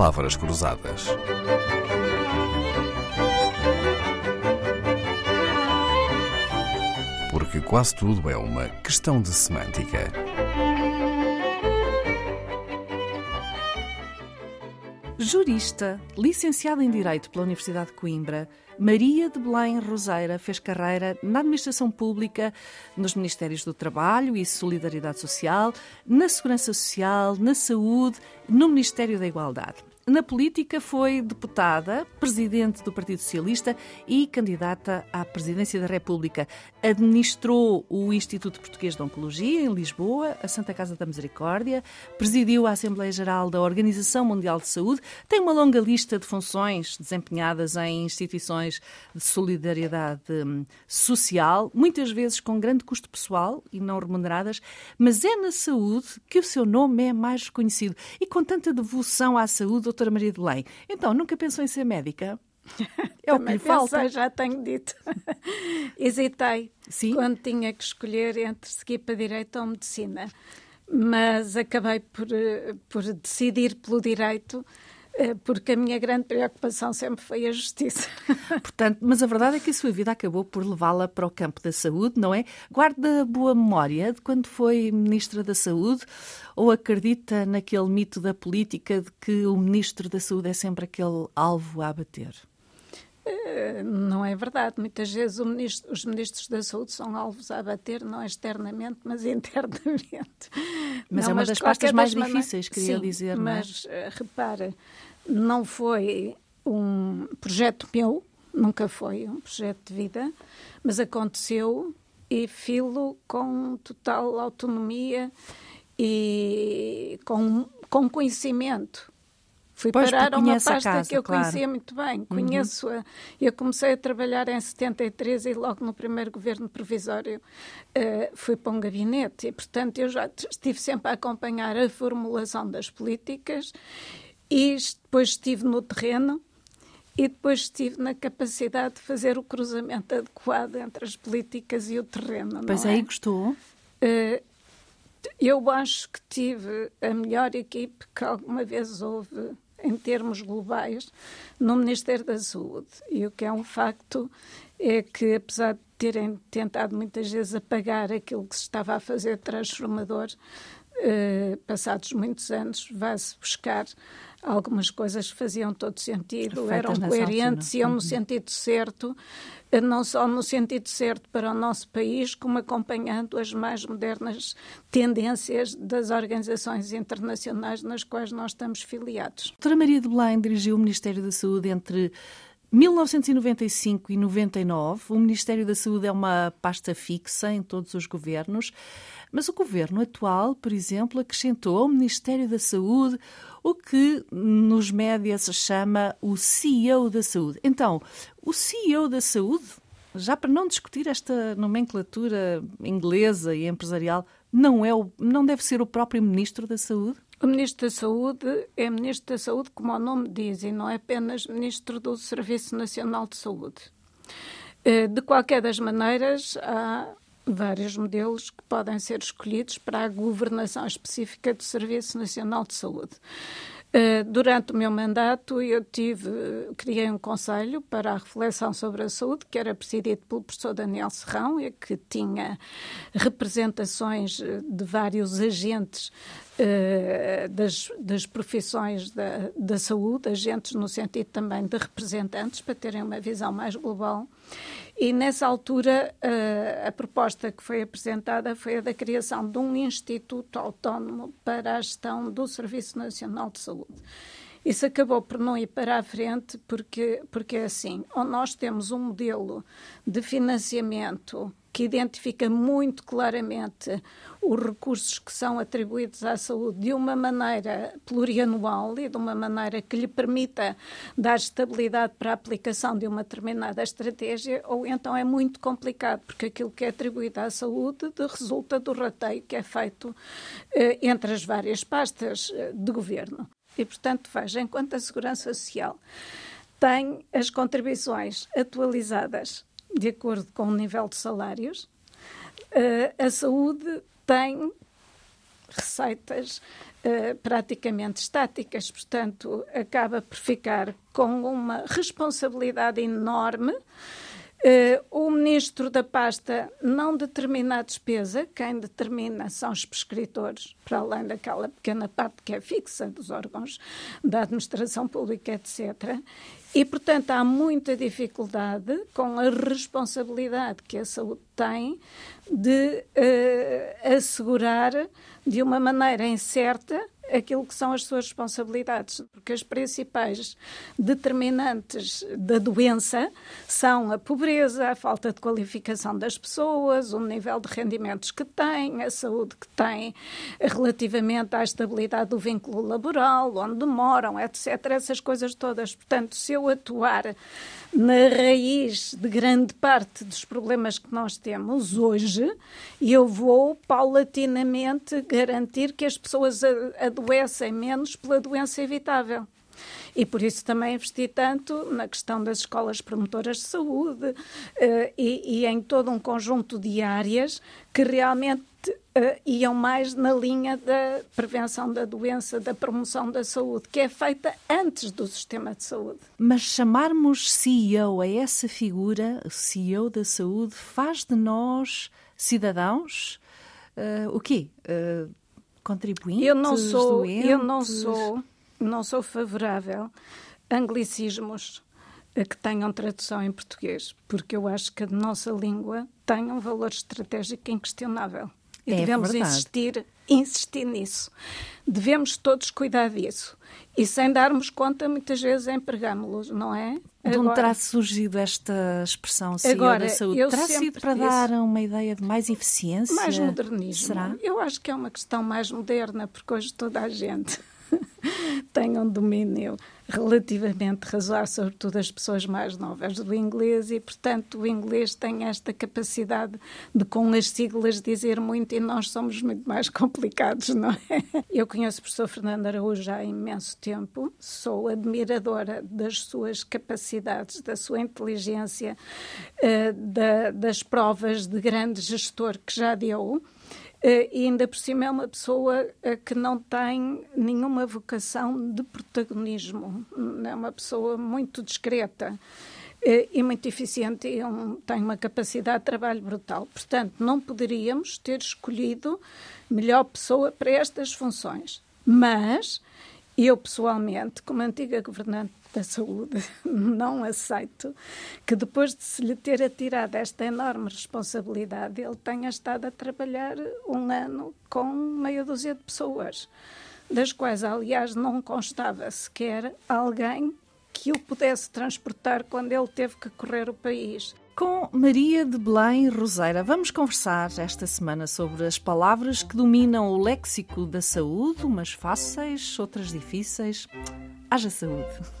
palavras cruzadas. Porque quase tudo é uma questão de semântica. Jurista, licenciada em Direito pela Universidade de Coimbra, Maria de Belém Roseira fez carreira na administração pública, nos Ministérios do Trabalho e Solidariedade Social, na Segurança Social, na Saúde, no Ministério da Igualdade. Na política foi deputada, presidente do Partido Socialista e candidata à presidência da República. Administrou o Instituto Português de Oncologia em Lisboa, a Santa Casa da Misericórdia, presidiu a Assembleia Geral da Organização Mundial de Saúde, tem uma longa lista de funções desempenhadas em instituições de solidariedade hum, social, muitas vezes com grande custo pessoal e não remuneradas, mas é na saúde que o seu nome é mais reconhecido e com tanta devoção à saúde doutora Maria de Belém. Então, nunca pensou em ser médica? É o que lhe falta. já tenho dito. Hesitei Sim? quando tinha que escolher entre seguir para Direito ou Medicina. Mas acabei por, eh, por decidir pelo Direito porque a minha grande preocupação sempre foi a justiça. Portanto, mas a verdade é que a sua vida acabou por levá-la para o campo da saúde, não é? Guarda boa memória de quando foi Ministra da Saúde ou acredita naquele mito da política de que o Ministro da Saúde é sempre aquele alvo a abater? Eh, não é verdade. Muitas vezes ministro, os ministros da saúde são alvos a abater, não externamente, mas internamente. Mas não, é uma das pastas mais difíceis, queria sim, dizer. Mas é? repara, não foi um projeto meu, nunca foi um projeto de vida, mas aconteceu e filo com total autonomia e com, com conhecimento Fui pois, parar a uma pasta casa, que eu claro. conhecia muito bem, conheço-a. Uhum. Eu comecei a trabalhar em 73 e logo no primeiro governo provisório uh, fui para um gabinete e, portanto, eu já estive sempre a acompanhar a formulação das políticas e depois estive no terreno e depois estive na capacidade de fazer o cruzamento adequado entre as políticas e o terreno. Pois é? aí gostou? Uh, eu acho que tive a melhor equipe que alguma vez houve em termos globais no Ministério da Saúde. E o que é um facto é que, apesar de terem tentado muitas vezes apagar aquilo que se estava a fazer transformador, eh, passados muitos anos, vai-se buscar algumas coisas que faziam todo sentido, Feitas eram coerentes, iam no uhum. sentido certo, eh, não só no sentido certo para o nosso país, como acompanhando as mais modernas tendências das organizações internacionais nas quais nós estamos filiados. Doutora Maria de Belém dirigiu o Ministério da Saúde entre 1995 e 99, o Ministério da Saúde é uma pasta fixa em todos os governos, mas o governo atual, por exemplo, acrescentou ao Ministério da Saúde o que nos médias se chama o CEO da Saúde. Então, o CEO da Saúde, já para não discutir esta nomenclatura inglesa e empresarial, não, é o, não deve ser o próprio Ministro da Saúde? O Ministro da Saúde é Ministro da Saúde, como o nome diz, e não é apenas Ministro do Serviço Nacional de Saúde. Eh, de qualquer das maneiras, há vários modelos que podem ser escolhidos para a governação específica do Serviço Nacional de Saúde. Eh, durante o meu mandato, eu tive, criei um conselho para a reflexão sobre a saúde, que era presidido pelo professor Daniel Serrão, e que tinha representações eh, de vários agentes uh, das, das profissões da, da saúde, agentes no sentido também de representantes, para terem uma visão mais global. E nessa altura, uh, a proposta que foi apresentada foi a da criação de um instituto autónomo para a gestão do Serviço Nacional de Saúde. Isso acabou por não ir para a frente porque, porque é assim, ou nós temos um modelo de financiamento que identifica muito claramente os recursos que são atribuídos à saúde de uma maneira plurianual e de uma maneira que lhe permita dar estabilidade para a aplicação de uma determinada estratégia, ou então é muito complicado, porque aquilo que é atribuído à saúde resulta do rateio que é feito eh, entre as várias pastas eh, de governo. E, portanto, veja, enquanto a Segurança Social tem as contribuições atualizadas de acordo com o nível de salários, uh, a saúde tem receitas uh, praticamente estáticas, portanto, acaba por ficar com uma responsabilidade enorme. Uh, o ministro da pasta não determina a despesa, quem determina são os prescritores, para além daquela pequena parte que é fixa dos órgãos da administração pública, etc. E, portanto, há muita dificuldade com a responsabilidade que a saúde tem de uh, assegurar de uma maneira incerta aquilo que são as suas responsabilidades, porque as principais determinantes da doença são a pobreza, a falta de qualificação das pessoas, o nível de rendimentos que têm, a saúde que têm relativamente à estabilidade do vínculo laboral, onde moram, etc. Essas coisas todas. Portanto, se eu atuar na raiz de grande parte dos problemas que nós temos hoje, eu vou paulatinamente garantir que as pessoas adoecem menos pela doença evitável. E por isso também investi tanto na questão das escolas promotoras de saúde uh, e, e, em todo um conjunto de áreas que realmente uh, iam mais na linha da prevenção da doença, da promoção da saúde, que é feita antes do sistema de saúde. Mas chamarmos CEO a essa figura, CEO da saúde, faz de nós cidadãos uh, o quê? Uh, contribuintes? Eu não sou, doentes? eu não sou, não sou favorável a anglicismos que tenham tradução em português, porque eu acho que a nossa língua tem um valor estratégico inquestionável. E é devemos verdade. insistir, insistir nisso. Devemos todos cuidar disso. E sem darmos conta, muitas vezes empregamos-los, não é? De onde terá surgido esta expressão agora, da saúde? Terá sido para disse, dar uma ideia de mais eficiência? Mais modernismo. Será? Eu acho que é uma questão mais moderna, porque hoje toda a gente tem um domínio relativamente razoável, sobretudo as pessoas mais novas do inglês, e, portanto, o inglês tem esta capacidade de, com as siglas, dizer muito e nós somos muito mais complicados, não é? Eu conheço o professor Fernando Araújo há imenso tempo, sou admiradora das suas capacidades, da sua inteligência, da, das provas de grande gestor que já deu. Uh, e ainda por cima é uma pessoa uh, que não tem nenhuma vocação de protagonismo, é uma pessoa muito discreta uh, e muito eficiente e um, tem uma capacidade de trabalho brutal. Portanto, não poderíamos ter escolhido melhor pessoa para estas funções. Mas eu, pessoalmente, como antiga governante da saúde, não aceito que depois de se lhe ter atirado esta enorme responsabilidade, ele tenha estado a trabalhar um ano com meia dúzia de pessoas, das quais, aliás, não constava sequer alguém que o pudesse transportar quando ele teve que correr o país. Com Maria de Belém Roseira, vamos conversar esta semana sobre as palavras que dominam o léxico da saúde, umas fáceis, outras difíceis. Haja saúde!